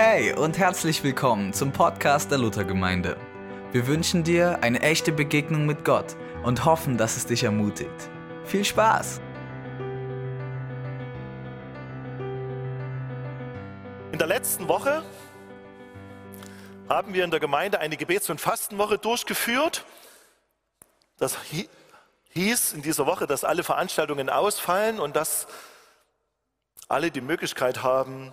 Hey und herzlich willkommen zum Podcast der Luthergemeinde. Wir wünschen dir eine echte Begegnung mit Gott und hoffen, dass es dich ermutigt. Viel Spaß! In der letzten Woche haben wir in der Gemeinde eine Gebets- und Fastenwoche durchgeführt. Das hieß in dieser Woche, dass alle Veranstaltungen ausfallen und dass alle die Möglichkeit haben,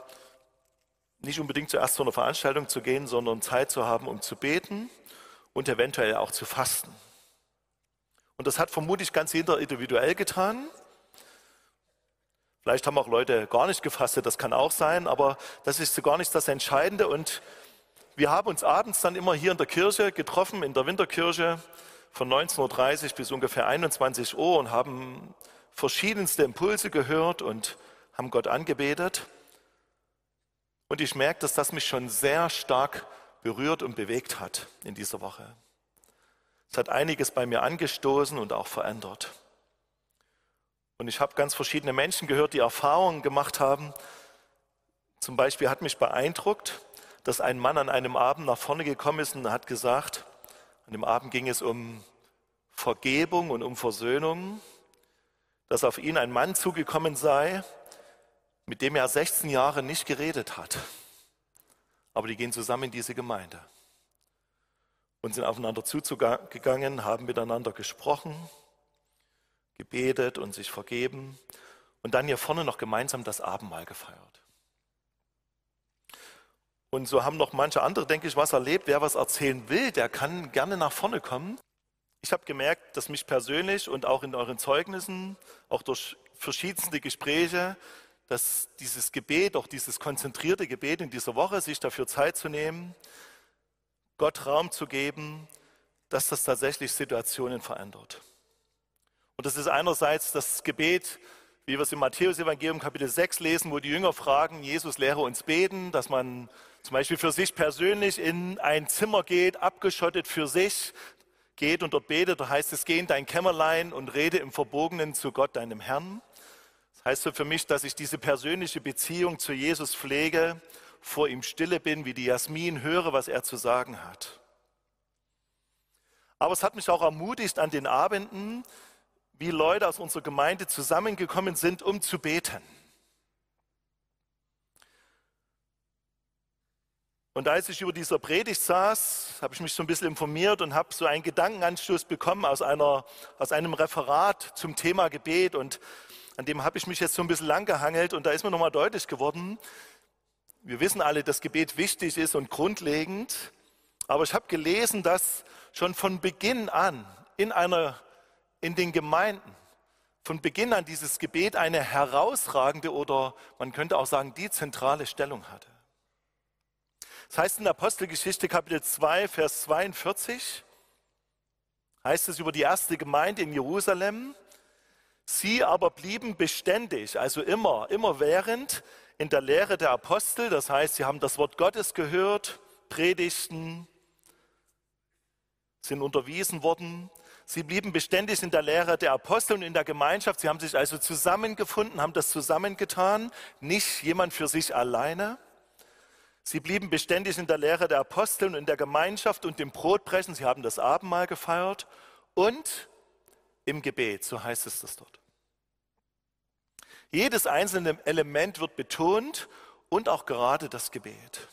nicht unbedingt zuerst zu einer Veranstaltung zu gehen, sondern Zeit zu haben, um zu beten und eventuell auch zu fasten. Und das hat vermutlich ganz jeder individuell getan. Vielleicht haben auch Leute gar nicht gefastet, das kann auch sein, aber das ist so gar nicht das Entscheidende. Und wir haben uns abends dann immer hier in der Kirche getroffen, in der Winterkirche von 19.30 Uhr bis ungefähr 21 Uhr und haben verschiedenste Impulse gehört und haben Gott angebetet. Und ich merke, dass das mich schon sehr stark berührt und bewegt hat in dieser Woche. Es hat einiges bei mir angestoßen und auch verändert. Und ich habe ganz verschiedene Menschen gehört, die Erfahrungen gemacht haben. Zum Beispiel hat mich beeindruckt, dass ein Mann an einem Abend nach vorne gekommen ist und hat gesagt, an dem Abend ging es um Vergebung und um Versöhnung, dass auf ihn ein Mann zugekommen sei, mit dem er 16 Jahre nicht geredet hat. Aber die gehen zusammen in diese Gemeinde und sind aufeinander zugegangen, haben miteinander gesprochen, gebetet und sich vergeben und dann hier vorne noch gemeinsam das Abendmahl gefeiert. Und so haben noch manche andere, denke ich, was erlebt. Wer was erzählen will, der kann gerne nach vorne kommen. Ich habe gemerkt, dass mich persönlich und auch in euren Zeugnissen, auch durch verschiedenste Gespräche, dass dieses Gebet, auch dieses konzentrierte Gebet in dieser Woche, sich dafür Zeit zu nehmen, Gott Raum zu geben, dass das tatsächlich Situationen verändert. Und das ist einerseits das Gebet, wie wir es im Matthäus-Evangelium Kapitel 6 lesen, wo die Jünger fragen, Jesus lehre uns beten, dass man zum Beispiel für sich persönlich in ein Zimmer geht, abgeschottet für sich, geht und dort betet. Da heißt es, geh in dein Kämmerlein und rede im Verborgenen zu Gott, deinem Herrn heißt so für mich, dass ich diese persönliche Beziehung zu Jesus pflege, vor ihm stille bin, wie die Jasmin höre, was er zu sagen hat. Aber es hat mich auch ermutigt an den Abenden, wie Leute aus unserer Gemeinde zusammengekommen sind, um zu beten. Und als ich über dieser Predigt saß, habe ich mich so ein bisschen informiert und habe so einen Gedankenanstoß bekommen aus, einer, aus einem Referat zum Thema Gebet. Und an dem habe ich mich jetzt so ein bisschen lang gehangelt und da ist mir nochmal deutlich geworden, wir wissen alle, dass Gebet wichtig ist und grundlegend, aber ich habe gelesen, dass schon von Beginn an in, einer, in den Gemeinden, von Beginn an dieses Gebet eine herausragende oder man könnte auch sagen, die zentrale Stellung hatte. Das heißt in der Apostelgeschichte Kapitel 2, Vers 42, heißt es über die erste Gemeinde in Jerusalem, Sie aber blieben beständig, also immer, immer während in der Lehre der Apostel. Das heißt, sie haben das Wort Gottes gehört, predigten, sind unterwiesen worden. Sie blieben beständig in der Lehre der Apostel und in der Gemeinschaft. Sie haben sich also zusammengefunden, haben das zusammengetan, nicht jemand für sich alleine. Sie blieben beständig in der Lehre der Apostel und in der Gemeinschaft und dem Brotbrechen. Sie haben das Abendmahl gefeiert und im Gebet, so heißt es das dort. Jedes einzelne Element wird betont und auch gerade das Gebet.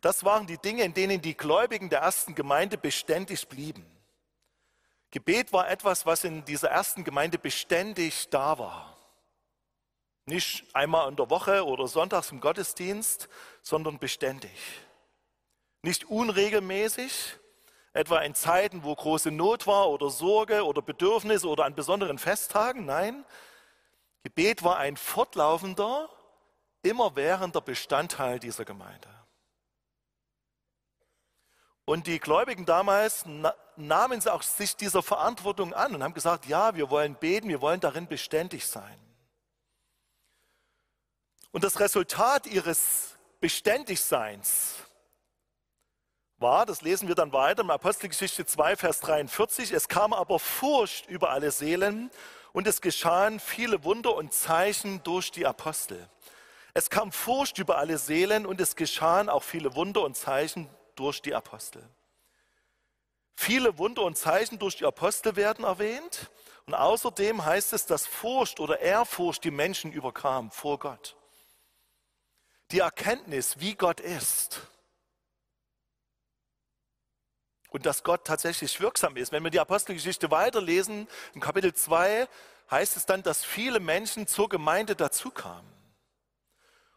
Das waren die Dinge, in denen die Gläubigen der ersten Gemeinde beständig blieben. Gebet war etwas, was in dieser ersten Gemeinde beständig da war. Nicht einmal in der Woche oder sonntags im Gottesdienst, sondern beständig. Nicht unregelmäßig, etwa in Zeiten, wo große Not war oder Sorge oder Bedürfnis oder an besonderen Festtagen. Nein, Gebet war ein fortlaufender, immerwährender Bestandteil dieser Gemeinde. Und die Gläubigen damals nahmen auch sich dieser Verantwortung an und haben gesagt, ja, wir wollen beten, wir wollen darin beständig sein. Und das Resultat ihres Beständigseins war, das lesen wir dann weiter im Apostelgeschichte 2, Vers 43, es kam aber Furcht über alle Seelen und es geschahen viele Wunder und Zeichen durch die Apostel. Es kam Furcht über alle Seelen und es geschahen auch viele Wunder und Zeichen durch die Apostel. Viele Wunder und Zeichen durch die Apostel werden erwähnt. Und außerdem heißt es, dass Furcht oder Ehrfurcht die Menschen überkam vor Gott. Die Erkenntnis, wie Gott ist. Und dass Gott tatsächlich wirksam ist. Wenn wir die Apostelgeschichte weiterlesen, im Kapitel 2 heißt es dann, dass viele Menschen zur Gemeinde dazukamen.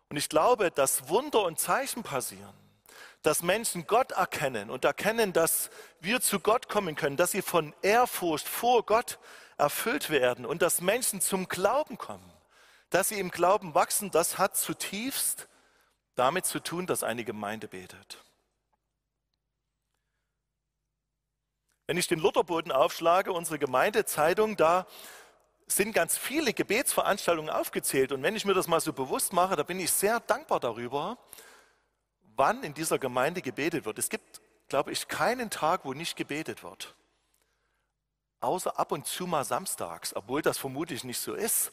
Und ich glaube, dass Wunder und Zeichen passieren, dass Menschen Gott erkennen und erkennen, dass wir zu Gott kommen können, dass sie von Ehrfurcht vor Gott erfüllt werden und dass Menschen zum Glauben kommen, dass sie im Glauben wachsen, das hat zutiefst damit zu tun, dass eine Gemeinde betet. Wenn ich den Lutherboden aufschlage, unsere Gemeindezeitung, da sind ganz viele Gebetsveranstaltungen aufgezählt. Und wenn ich mir das mal so bewusst mache, da bin ich sehr dankbar darüber, wann in dieser Gemeinde gebetet wird. Es gibt, glaube ich, keinen Tag, wo nicht gebetet wird. Außer ab und zu mal samstags, obwohl das vermutlich nicht so ist.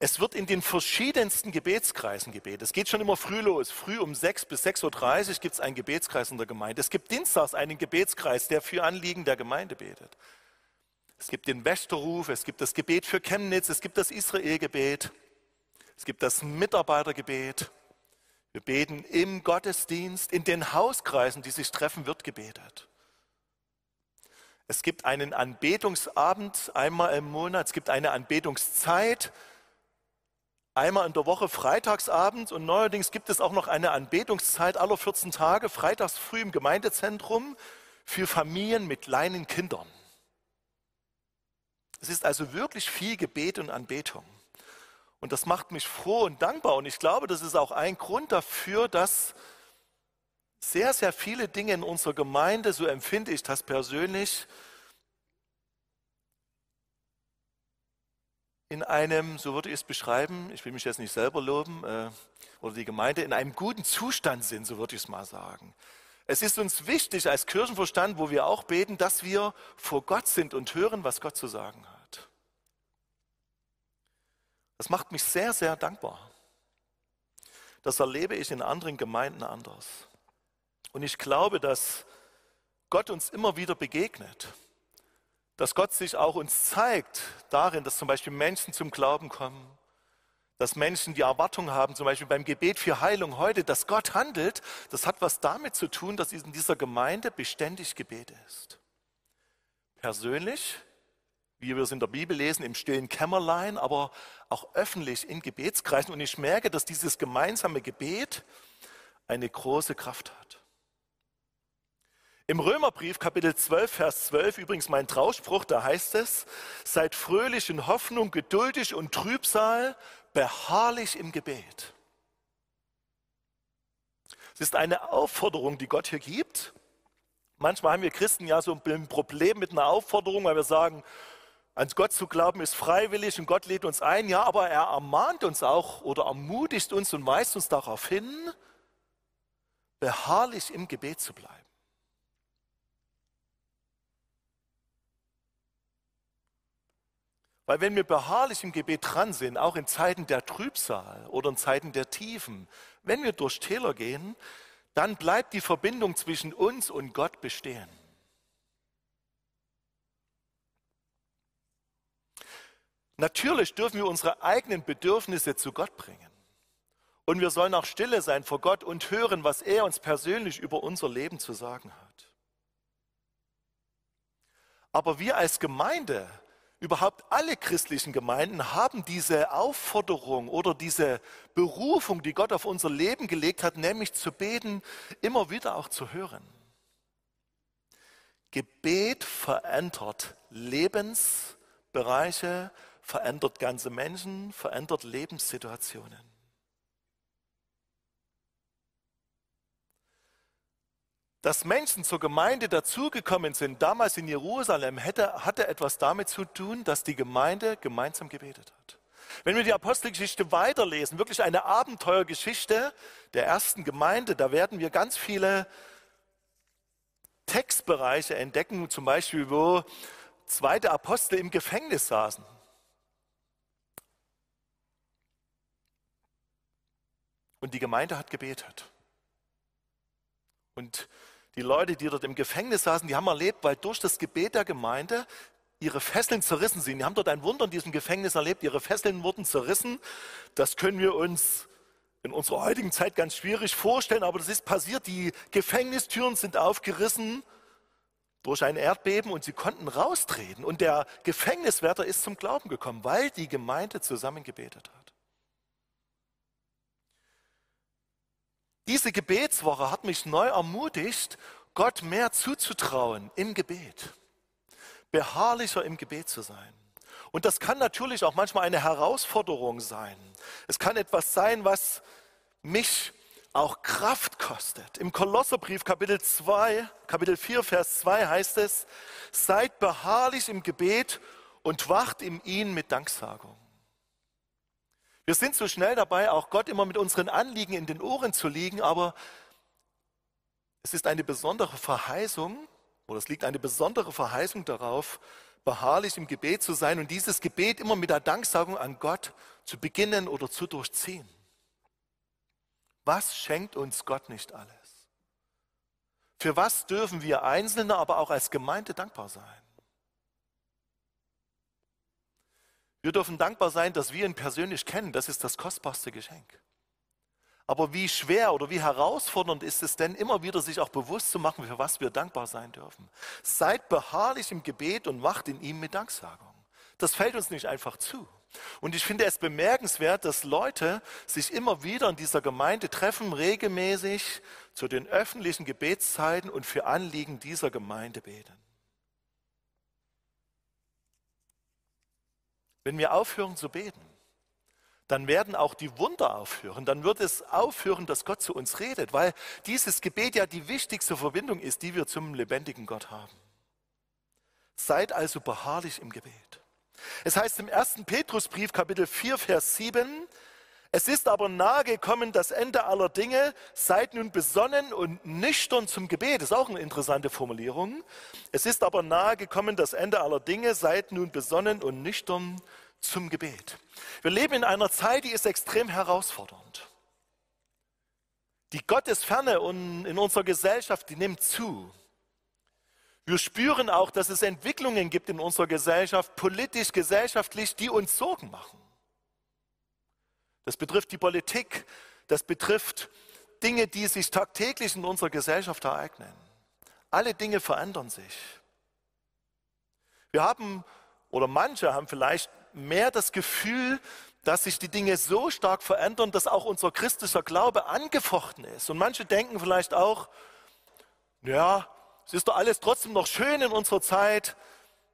Es wird in den verschiedensten Gebetskreisen gebetet. Es geht schon immer früh los. Früh um 6 bis 6.30 Uhr gibt es einen Gebetskreis in der Gemeinde. Es gibt dienstags einen Gebetskreis, der für Anliegen der Gemeinde betet. Es gibt den Wächterruf, es gibt das Gebet für Chemnitz, es gibt das Israelgebet, es gibt das Mitarbeitergebet. Wir beten im Gottesdienst, in den Hauskreisen, die sich treffen, wird gebetet. Es gibt einen Anbetungsabend einmal im Monat, es gibt eine Anbetungszeit einmal in der Woche freitagsabends und neuerdings gibt es auch noch eine Anbetungszeit aller 14 Tage, freitags früh im Gemeindezentrum für Familien mit kleinen Kindern. Es ist also wirklich viel Gebet und Anbetung. Und das macht mich froh und dankbar. Und ich glaube, das ist auch ein Grund dafür, dass sehr, sehr viele Dinge in unserer Gemeinde, so empfinde ich das persönlich, in einem, so würde ich es beschreiben, ich will mich jetzt nicht selber loben, äh, oder die Gemeinde, in einem guten Zustand sind, so würde ich es mal sagen. Es ist uns wichtig als Kirchenverstand, wo wir auch beten, dass wir vor Gott sind und hören, was Gott zu sagen hat. Das macht mich sehr, sehr dankbar. Das erlebe ich in anderen Gemeinden anders. Und ich glaube, dass Gott uns immer wieder begegnet. Dass Gott sich auch uns zeigt darin, dass zum Beispiel Menschen zum Glauben kommen, dass Menschen die Erwartung haben, zum Beispiel beim Gebet für Heilung heute, dass Gott handelt, das hat was damit zu tun, dass in dieser Gemeinde beständig Gebet ist. Persönlich wie wir es in der Bibel lesen, im stillen Kämmerlein, aber auch öffentlich in Gebetskreisen. Und ich merke, dass dieses gemeinsame Gebet eine große Kraft hat. Im Römerbrief Kapitel 12, Vers 12, übrigens mein Trauspruch, da heißt es, seid fröhlich in Hoffnung, geduldig und Trübsal, beharrlich im Gebet. Es ist eine Aufforderung, die Gott hier gibt. Manchmal haben wir Christen ja so ein Problem mit einer Aufforderung, weil wir sagen, an Gott zu glauben ist freiwillig und Gott lädt uns ein, ja, aber er ermahnt uns auch oder ermutigt uns und weist uns darauf hin, beharrlich im Gebet zu bleiben. Weil wenn wir beharrlich im Gebet dran sind, auch in Zeiten der Trübsal oder in Zeiten der Tiefen, wenn wir durch Täler gehen, dann bleibt die Verbindung zwischen uns und Gott bestehen. Natürlich dürfen wir unsere eigenen Bedürfnisse zu Gott bringen. Und wir sollen auch stille sein vor Gott und hören, was er uns persönlich über unser Leben zu sagen hat. Aber wir als Gemeinde, überhaupt alle christlichen Gemeinden, haben diese Aufforderung oder diese Berufung, die Gott auf unser Leben gelegt hat, nämlich zu beten, immer wieder auch zu hören. Gebet verändert Lebensbereiche, verändert ganze Menschen, verändert Lebenssituationen. Dass Menschen zur Gemeinde dazugekommen sind, damals in Jerusalem, hätte, hatte etwas damit zu tun, dass die Gemeinde gemeinsam gebetet hat. Wenn wir die Apostelgeschichte weiterlesen, wirklich eine Abenteuergeschichte der ersten Gemeinde, da werden wir ganz viele Textbereiche entdecken, zum Beispiel, wo zweite Apostel im Gefängnis saßen. und die Gemeinde hat gebetet. Und die Leute, die dort im Gefängnis saßen, die haben erlebt, weil durch das Gebet der Gemeinde ihre Fesseln zerrissen sind. Die haben dort ein Wunder in diesem Gefängnis erlebt. Ihre Fesseln wurden zerrissen. Das können wir uns in unserer heutigen Zeit ganz schwierig vorstellen, aber das ist passiert. Die Gefängnistüren sind aufgerissen durch ein Erdbeben und sie konnten raustreten. Und der Gefängniswärter ist zum Glauben gekommen, weil die Gemeinde zusammen gebetet hat. Diese Gebetswoche hat mich neu ermutigt, Gott mehr zuzutrauen im Gebet, beharrlicher im Gebet zu sein. Und das kann natürlich auch manchmal eine Herausforderung sein. Es kann etwas sein, was mich auch Kraft kostet. Im Kolosserbrief Kapitel 2, Kapitel 4, Vers 2 heißt es, seid beharrlich im Gebet und wacht in ihn mit Danksagung. Wir sind so schnell dabei, auch Gott immer mit unseren Anliegen in den Ohren zu liegen, aber es ist eine besondere Verheißung, oder es liegt eine besondere Verheißung darauf, beharrlich im Gebet zu sein und dieses Gebet immer mit der Danksagung an Gott zu beginnen oder zu durchziehen. Was schenkt uns Gott nicht alles? Für was dürfen wir Einzelne, aber auch als Gemeinde dankbar sein? Wir dürfen dankbar sein, dass wir ihn persönlich kennen. Das ist das kostbarste Geschenk. Aber wie schwer oder wie herausfordernd ist es denn, immer wieder sich auch bewusst zu machen, für was wir dankbar sein dürfen. Seid beharrlich im Gebet und wacht in ihm mit Danksagung. Das fällt uns nicht einfach zu. Und ich finde es bemerkenswert, dass Leute sich immer wieder in dieser Gemeinde treffen, regelmäßig zu den öffentlichen Gebetszeiten und für Anliegen dieser Gemeinde beten. Wenn wir aufhören zu beten, dann werden auch die Wunder aufhören. Dann wird es aufhören, dass Gott zu uns redet, weil dieses Gebet ja die wichtigste Verbindung ist, die wir zum lebendigen Gott haben. Seid also beharrlich im Gebet. Es heißt im ersten Petrusbrief Kapitel 4 Vers 7, es ist aber nahe gekommen das Ende aller Dinge, seid nun besonnen und nüchtern zum Gebet. Das ist auch eine interessante Formulierung. Es ist aber nahe gekommen das Ende aller Dinge, seid nun besonnen und nüchtern zum Gebet. Wir leben in einer Zeit, die ist extrem herausfordernd. Die Gottesferne in unserer Gesellschaft, die nimmt zu. Wir spüren auch, dass es Entwicklungen gibt in unserer Gesellschaft, politisch, gesellschaftlich, die uns Sorgen machen. Das betrifft die Politik, das betrifft Dinge, die sich tagtäglich in unserer Gesellschaft ereignen. Alle Dinge verändern sich. Wir haben, oder manche haben vielleicht mehr das Gefühl, dass sich die Dinge so stark verändern, dass auch unser christlicher Glaube angefochten ist. Und manche denken vielleicht auch, ja, es ist doch alles trotzdem noch schön in unserer Zeit.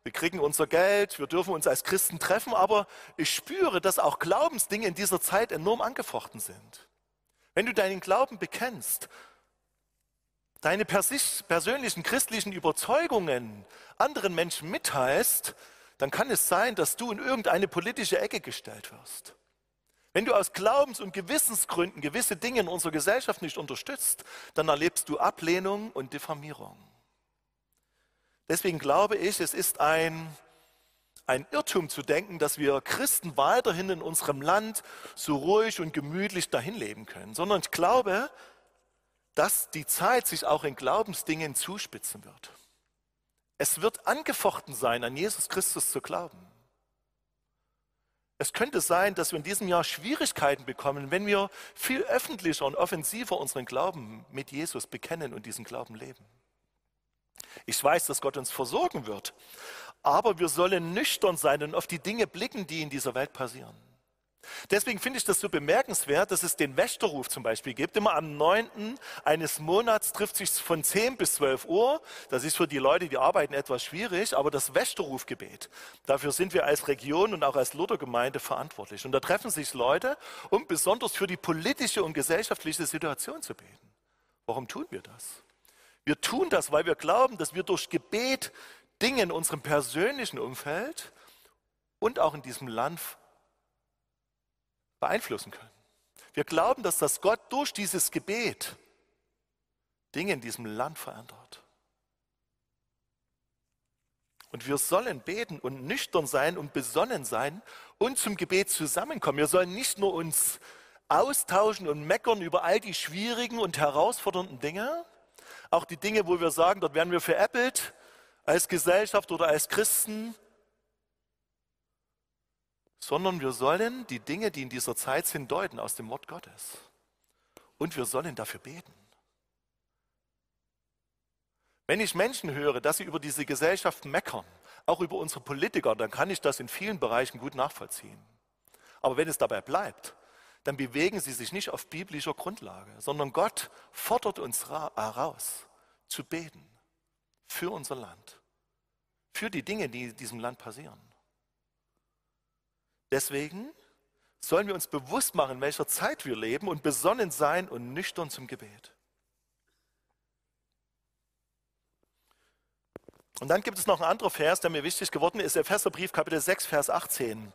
Wir kriegen unser Geld, wir dürfen uns als Christen treffen, aber ich spüre, dass auch Glaubensdinge in dieser Zeit enorm angefochten sind. Wenn du deinen Glauben bekennst, deine persönlichen christlichen Überzeugungen anderen Menschen mitteilst, dann kann es sein, dass du in irgendeine politische Ecke gestellt wirst. Wenn du aus Glaubens- und Gewissensgründen gewisse Dinge in unserer Gesellschaft nicht unterstützt, dann erlebst du Ablehnung und Diffamierung. Deswegen glaube ich, es ist ein, ein Irrtum zu denken, dass wir Christen weiterhin in unserem Land so ruhig und gemütlich dahin leben können, sondern ich glaube, dass die Zeit sich auch in Glaubensdingen zuspitzen wird. Es wird angefochten sein, an Jesus Christus zu glauben. Es könnte sein, dass wir in diesem Jahr Schwierigkeiten bekommen, wenn wir viel öffentlicher und offensiver unseren Glauben mit Jesus bekennen und diesen Glauben leben. Ich weiß, dass Gott uns versorgen wird, aber wir sollen nüchtern sein und auf die Dinge blicken, die in dieser Welt passieren. Deswegen finde ich das so bemerkenswert, dass es den Wächterruf zum Beispiel gibt. Immer am 9. eines Monats trifft sich von 10 bis 12 Uhr. Das ist für die Leute, die arbeiten, etwas schwierig, aber das Wächterrufgebet, dafür sind wir als Region und auch als Luthergemeinde verantwortlich. Und da treffen sich Leute, um besonders für die politische und gesellschaftliche Situation zu beten. Warum tun wir das? Wir tun das, weil wir glauben, dass wir durch Gebet Dinge in unserem persönlichen Umfeld und auch in diesem Land beeinflussen können. Wir glauben, dass das Gott durch dieses Gebet Dinge in diesem Land verändert. Und wir sollen beten und nüchtern sein und besonnen sein und zum Gebet zusammenkommen. Wir sollen nicht nur uns austauschen und meckern über all die schwierigen und herausfordernden Dinge. Auch die Dinge, wo wir sagen, dort werden wir veräppelt als Gesellschaft oder als Christen. Sondern wir sollen die Dinge, die in dieser Zeit sind, deuten aus dem Wort Gottes. Und wir sollen dafür beten. Wenn ich Menschen höre, dass sie über diese Gesellschaft meckern, auch über unsere Politiker, dann kann ich das in vielen Bereichen gut nachvollziehen. Aber wenn es dabei bleibt, dann bewegen sie sich nicht auf biblischer Grundlage, sondern Gott fordert uns heraus, zu beten für unser Land, für die Dinge, die in diesem Land passieren. Deswegen sollen wir uns bewusst machen, in welcher Zeit wir leben und besonnen sein und nüchtern zum Gebet. Und dann gibt es noch einen anderen Vers, der mir wichtig geworden ist, Epheserbrief Kapitel 6, Vers 18.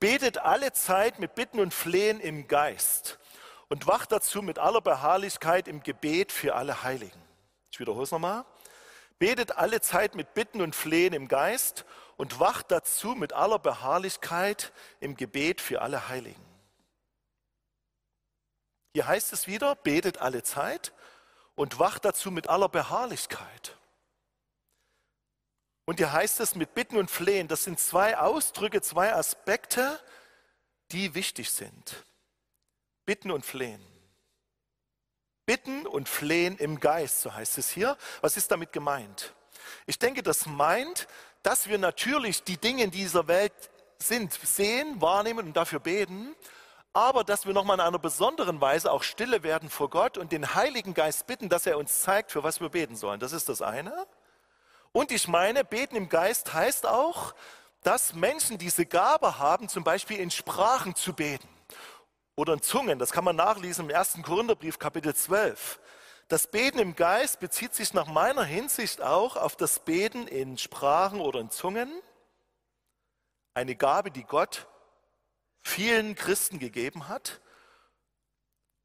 Betet alle Zeit mit Bitten und Flehen im Geist und wacht dazu mit aller Beharrlichkeit im Gebet für alle Heiligen. Ich wiederhole es nochmal. Betet alle Zeit mit Bitten und Flehen im Geist und wacht dazu mit aller Beharrlichkeit im Gebet für alle Heiligen. Hier heißt es wieder, betet alle Zeit und wacht dazu mit aller Beharrlichkeit. Und hier heißt es mit Bitten und Flehen, das sind zwei Ausdrücke, zwei Aspekte, die wichtig sind. Bitten und Flehen. Bitten und Flehen im Geist, so heißt es hier. Was ist damit gemeint? Ich denke, das meint, dass wir natürlich die Dinge in dieser Welt sind, sehen, wahrnehmen und dafür beten, aber dass wir nochmal in einer besonderen Weise auch stille werden vor Gott und den Heiligen Geist bitten, dass er uns zeigt, für was wir beten sollen. Das ist das eine. Und ich meine, beten im Geist heißt auch, dass Menschen diese Gabe haben, zum Beispiel in Sprachen zu beten oder in Zungen. Das kann man nachlesen im 1. Korintherbrief, Kapitel 12. Das Beten im Geist bezieht sich nach meiner Hinsicht auch auf das Beten in Sprachen oder in Zungen. Eine Gabe, die Gott vielen Christen gegeben hat.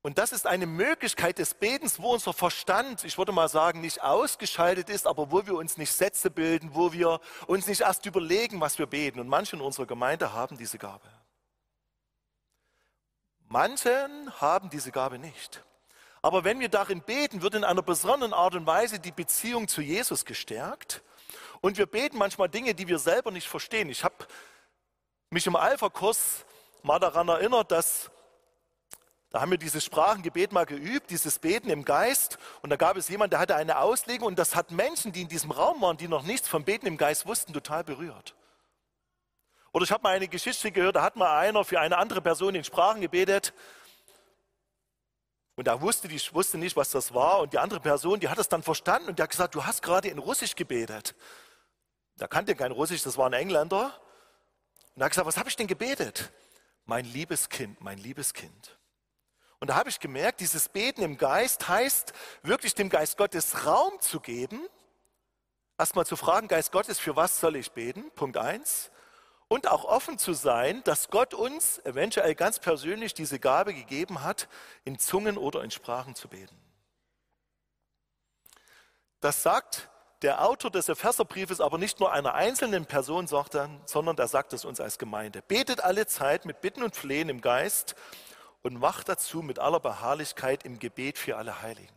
Und das ist eine Möglichkeit des Betens, wo unser Verstand, ich würde mal sagen, nicht ausgeschaltet ist, aber wo wir uns nicht Sätze bilden, wo wir uns nicht erst überlegen, was wir beten. Und manche in unserer Gemeinde haben diese Gabe. Manchen haben diese Gabe nicht. Aber wenn wir darin beten, wird in einer besonderen Art und Weise die Beziehung zu Jesus gestärkt. Und wir beten manchmal Dinge, die wir selber nicht verstehen. Ich habe mich im Alpha-Kurs mal daran erinnert, dass da haben wir dieses Sprachengebet mal geübt, dieses Beten im Geist. Und da gab es jemanden, der hatte eine Auslegung und das hat Menschen, die in diesem Raum waren, die noch nichts vom Beten im Geist wussten, total berührt. Oder ich habe mal eine Geschichte gehört, da hat mal einer für eine andere Person in Sprachen gebetet. Und er wusste, die wusste nicht, was das war. Und die andere Person, die hat es dann verstanden und die hat gesagt, du hast gerade in Russisch gebetet. Da kannte kein Russisch, das war ein Engländer. Und er hat gesagt, was habe ich denn gebetet? Mein liebes Kind, mein liebes Kind. Und da habe ich gemerkt, dieses Beten im Geist heißt, wirklich dem Geist Gottes Raum zu geben. Erstmal zu fragen, Geist Gottes, für was soll ich beten? Punkt eins. Und auch offen zu sein, dass Gott uns eventuell ganz persönlich diese Gabe gegeben hat, in Zungen oder in Sprachen zu beten. Das sagt der Autor des Epheserbriefes aber nicht nur einer einzelnen Person, sondern er sagt es uns als Gemeinde. Betet alle Zeit mit Bitten und Flehen im Geist und wacht dazu mit aller Beharrlichkeit im Gebet für alle Heiligen.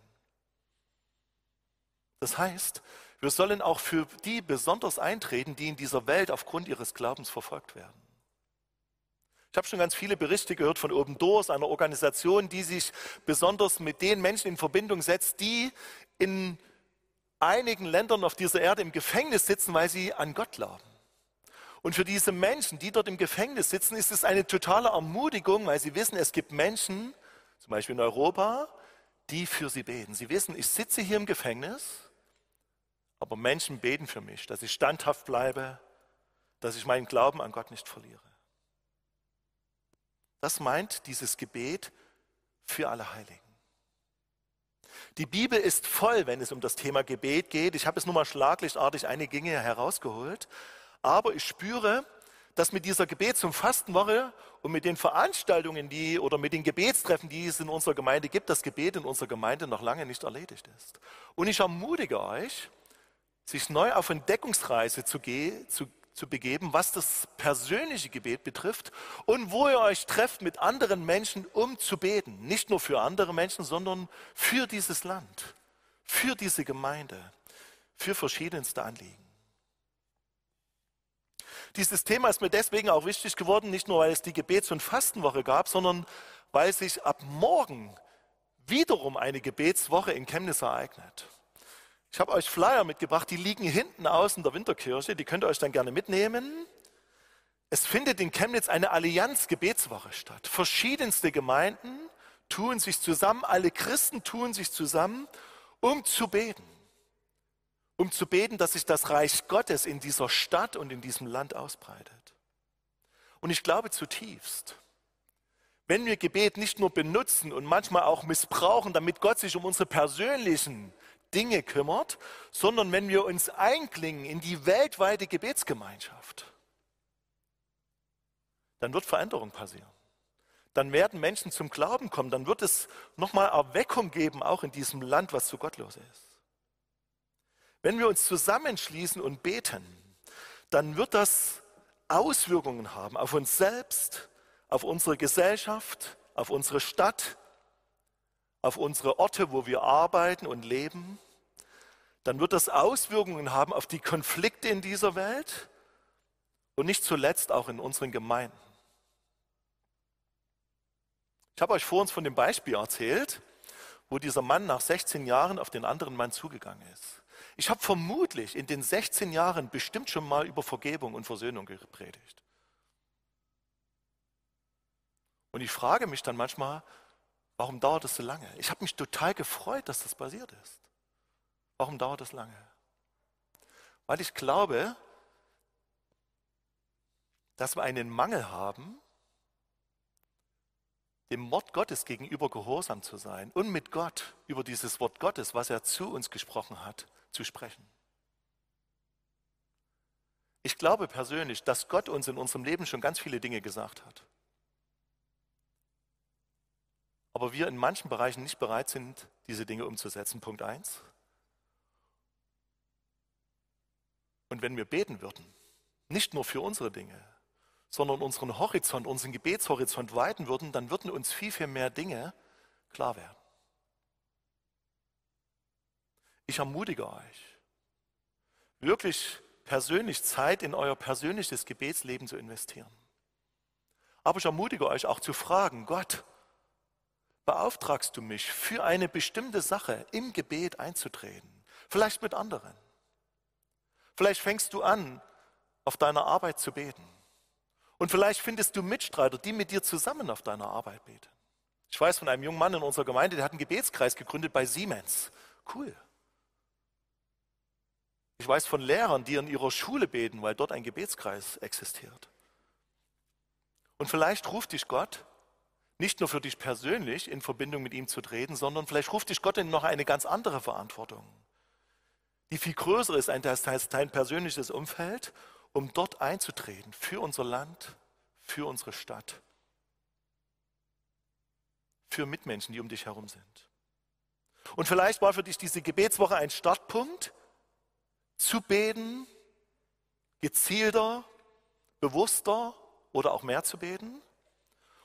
Das heißt, wir sollen auch für die besonders eintreten, die in dieser Welt aufgrund ihres Glaubens verfolgt werden. Ich habe schon ganz viele Berichte gehört von Open Doors, einer Organisation, die sich besonders mit den Menschen in Verbindung setzt, die in einigen Ländern auf dieser Erde im Gefängnis sitzen, weil sie an Gott glauben. Und für diese Menschen, die dort im Gefängnis sitzen, ist es eine totale Ermutigung, weil sie wissen, es gibt Menschen, zum Beispiel in Europa, die für sie beten. Sie wissen, ich sitze hier im Gefängnis, aber Menschen beten für mich, dass ich standhaft bleibe, dass ich meinen Glauben an Gott nicht verliere. Das meint dieses Gebet für alle Heiligen. Die Bibel ist voll, wenn es um das Thema Gebet geht. Ich habe es nur mal schlaglichtartig einige Dinge herausgeholt. Aber ich spüre, dass mit dieser Gebets- und Fastenwoche und mit den Veranstaltungen, die oder mit den Gebetstreffen, die es in unserer Gemeinde gibt, das Gebet in unserer Gemeinde noch lange nicht erledigt ist. Und ich ermutige euch, sich neu auf Entdeckungsreise zu, zu, zu begeben, was das persönliche Gebet betrifft und wo ihr euch trefft mit anderen Menschen, um zu beten. Nicht nur für andere Menschen, sondern für dieses Land, für diese Gemeinde, für verschiedenste Anliegen. Dieses Thema ist mir deswegen auch wichtig geworden, nicht nur weil es die Gebets- und Fastenwoche gab, sondern weil sich ab morgen wiederum eine Gebetswoche in Chemnitz ereignet. Ich habe euch Flyer mitgebracht, die liegen hinten außen der Winterkirche, die könnt ihr euch dann gerne mitnehmen. Es findet in Chemnitz eine Allianz-Gebetswoche statt. Verschiedenste Gemeinden tun sich zusammen, alle Christen tun sich zusammen, um zu beten. Um zu beten, dass sich das Reich Gottes in dieser Stadt und in diesem Land ausbreitet. Und ich glaube zutiefst, wenn wir Gebet nicht nur benutzen und manchmal auch missbrauchen, damit Gott sich um unsere persönlichen Dinge kümmert, sondern wenn wir uns einklingen in die weltweite Gebetsgemeinschaft, dann wird Veränderung passieren. Dann werden Menschen zum Glauben kommen, dann wird es nochmal Erweckung geben, auch in diesem Land, was zu gottlos ist. Wenn wir uns zusammenschließen und beten, dann wird das Auswirkungen haben auf uns selbst, auf unsere Gesellschaft, auf unsere Stadt, auf unsere Orte, wo wir arbeiten und leben, dann wird das Auswirkungen haben auf die Konflikte in dieser Welt und nicht zuletzt auch in unseren Gemeinden. Ich habe euch vor uns von dem Beispiel erzählt, wo dieser Mann nach 16 Jahren auf den anderen Mann zugegangen ist. Ich habe vermutlich in den 16 Jahren bestimmt schon mal über Vergebung und Versöhnung gepredigt. Und ich frage mich dann manchmal, warum dauert es so lange? Ich habe mich total gefreut, dass das passiert ist. Warum dauert es lange? Weil ich glaube, dass wir einen Mangel haben, dem Wort Gottes gegenüber gehorsam zu sein und mit Gott über dieses Wort Gottes, was er zu uns gesprochen hat, zu sprechen. Ich glaube persönlich, dass Gott uns in unserem Leben schon ganz viele Dinge gesagt hat. Aber wir in manchen Bereichen nicht bereit sind, diese Dinge umzusetzen. Punkt 1. Und wenn wir beten würden, nicht nur für unsere Dinge, sondern unseren Horizont, unseren Gebetshorizont weiten würden, dann würden uns viel, viel mehr Dinge klar werden. Ich ermutige euch, wirklich persönlich Zeit in euer persönliches Gebetsleben zu investieren. Aber ich ermutige euch auch zu fragen, Gott, beauftragst du mich für eine bestimmte Sache im Gebet einzutreten? Vielleicht mit anderen. Vielleicht fängst du an, auf deiner Arbeit zu beten. Und vielleicht findest du Mitstreiter, die mit dir zusammen auf deiner Arbeit beten. Ich weiß von einem jungen Mann in unserer Gemeinde, der hat einen Gebetskreis gegründet bei Siemens. Cool. Ich weiß von Lehrern, die in ihrer Schule beten, weil dort ein Gebetskreis existiert. Und vielleicht ruft dich Gott, nicht nur für dich persönlich in Verbindung mit ihm zu treten, sondern vielleicht ruft dich Gott in noch eine ganz andere Verantwortung die viel größer ist, das heißt dein persönliches Umfeld, um dort einzutreten für unser Land, für unsere Stadt, für Mitmenschen, die um dich herum sind. Und vielleicht war für dich diese Gebetswoche ein Startpunkt, zu beten, gezielter, bewusster oder auch mehr zu beten.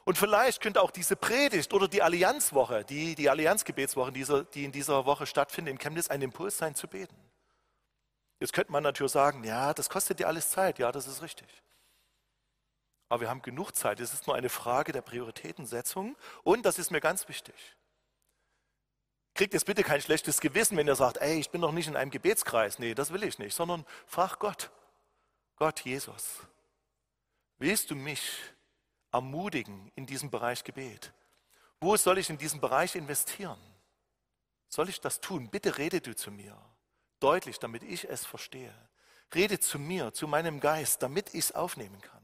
Und vielleicht könnte auch diese Predigt oder die Allianzwoche, die, die Allianzgebetswoche, die in dieser Woche stattfindet in Chemnitz, ein Impuls sein zu beten. Jetzt könnte man natürlich sagen, ja, das kostet dir alles Zeit. Ja, das ist richtig. Aber wir haben genug Zeit. Es ist nur eine Frage der Prioritätensetzung. Und das ist mir ganz wichtig. Kriegt jetzt bitte kein schlechtes Gewissen, wenn ihr sagt, ey, ich bin noch nicht in einem Gebetskreis. Nee, das will ich nicht. Sondern frag Gott. Gott, Jesus, willst du mich ermutigen in diesem Bereich Gebet? Wo soll ich in diesem Bereich investieren? Soll ich das tun? Bitte rede du zu mir deutlich, damit ich es verstehe. Rede zu mir, zu meinem Geist, damit ich es aufnehmen kann.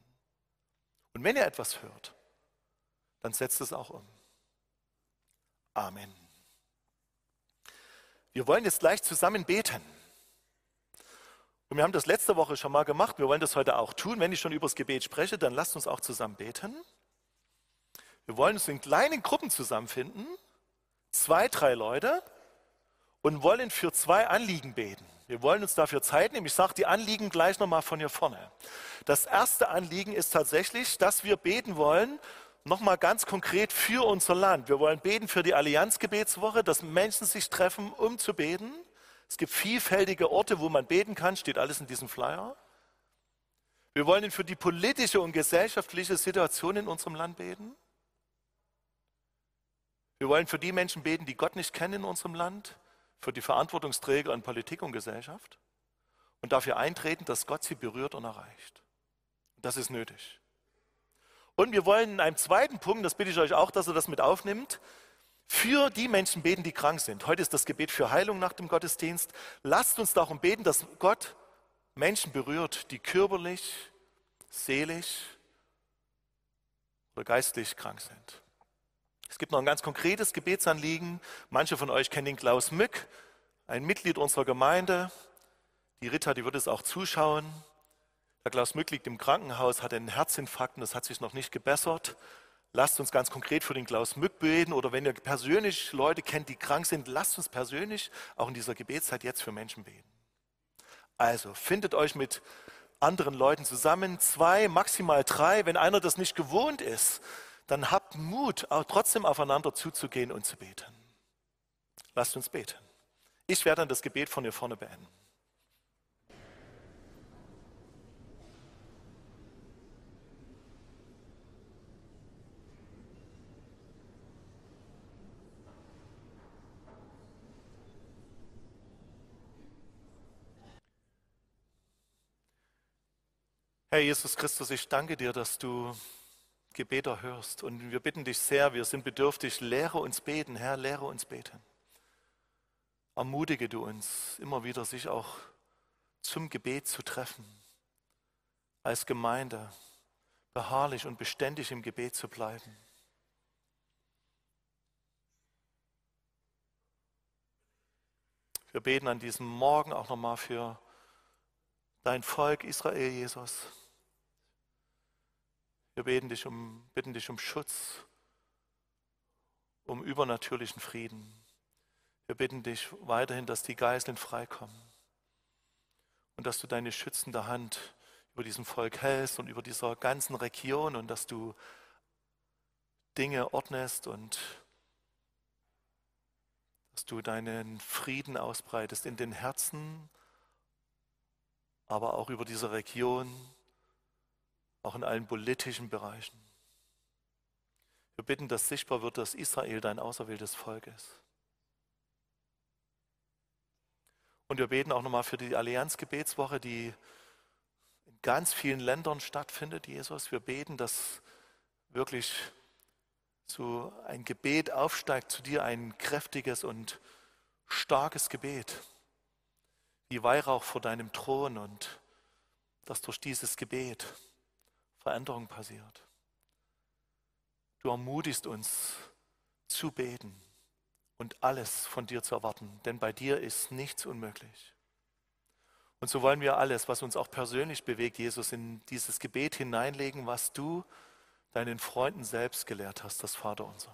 Und wenn ihr etwas hört, dann setzt es auch um. Amen. Wir wollen jetzt gleich zusammen beten. Und wir haben das letzte Woche schon mal gemacht. Wir wollen das heute auch tun. Wenn ich schon über das Gebet spreche, dann lasst uns auch zusammen beten. Wir wollen uns in kleinen Gruppen zusammenfinden. Zwei, drei Leute und wollen für zwei Anliegen beten. Wir wollen uns dafür Zeit nehmen. Ich sage die Anliegen gleich nochmal von hier vorne. Das erste Anliegen ist tatsächlich, dass wir beten wollen, nochmal ganz konkret für unser Land. Wir wollen beten für die Allianzgebetswoche, dass Menschen sich treffen, um zu beten. Es gibt vielfältige Orte, wo man beten kann, steht alles in diesem Flyer. Wir wollen für die politische und gesellschaftliche Situation in unserem Land beten. Wir wollen für die Menschen beten, die Gott nicht kennen in unserem Land für die Verantwortungsträger in Politik und Gesellschaft und dafür eintreten, dass Gott sie berührt und erreicht. Das ist nötig. Und wir wollen in einem zweiten Punkt, das bitte ich euch auch, dass ihr das mit aufnimmt, für die Menschen beten, die krank sind. Heute ist das Gebet für Heilung nach dem Gottesdienst. Lasst uns darum beten, dass Gott Menschen berührt, die körperlich, seelisch oder geistlich krank sind. Es gibt noch ein ganz konkretes Gebetsanliegen. Manche von euch kennen den Klaus Mück, ein Mitglied unserer Gemeinde. Die Rita, die wird es auch zuschauen. Der Klaus Mück liegt im Krankenhaus, hat einen Herzinfarkt und das hat sich noch nicht gebessert. Lasst uns ganz konkret für den Klaus Mück beten oder wenn ihr persönlich Leute kennt, die krank sind, lasst uns persönlich auch in dieser Gebetszeit jetzt für Menschen beten. Also findet euch mit anderen Leuten zusammen, zwei, maximal drei, wenn einer das nicht gewohnt ist dann habt Mut, auch trotzdem aufeinander zuzugehen und zu beten. Lasst uns beten. Ich werde dann das Gebet von hier vorne beenden. Herr Jesus Christus, ich danke dir, dass du Gebet erhörst. Und wir bitten dich sehr, wir sind bedürftig, lehre uns beten, Herr, lehre uns beten. Ermutige du uns immer wieder, sich auch zum Gebet zu treffen, als Gemeinde beharrlich und beständig im Gebet zu bleiben. Wir beten an diesem Morgen auch nochmal für dein Volk Israel, Jesus. Wir beten dich um, bitten dich um Schutz, um übernatürlichen Frieden. Wir bitten dich weiterhin, dass die Geiseln freikommen und dass du deine schützende Hand über diesem Volk hältst und über dieser ganzen Region und dass du Dinge ordnest und dass du deinen Frieden ausbreitest in den Herzen, aber auch über diese Region auch in allen politischen Bereichen. Wir bitten, dass sichtbar wird, dass Israel dein auserwähltes Volk ist. Und wir beten auch nochmal für die Allianzgebetswoche, die in ganz vielen Ländern stattfindet, Jesus. Wir beten, dass wirklich so ein Gebet aufsteigt zu dir, ein kräftiges und starkes Gebet, wie Weihrauch vor deinem Thron und dass durch dieses Gebet Veränderung passiert. Du ermutigst uns zu beten und alles von dir zu erwarten, denn bei dir ist nichts unmöglich. Und so wollen wir alles, was uns auch persönlich bewegt, Jesus, in dieses Gebet hineinlegen, was du deinen Freunden selbst gelehrt hast, das Vaterunser.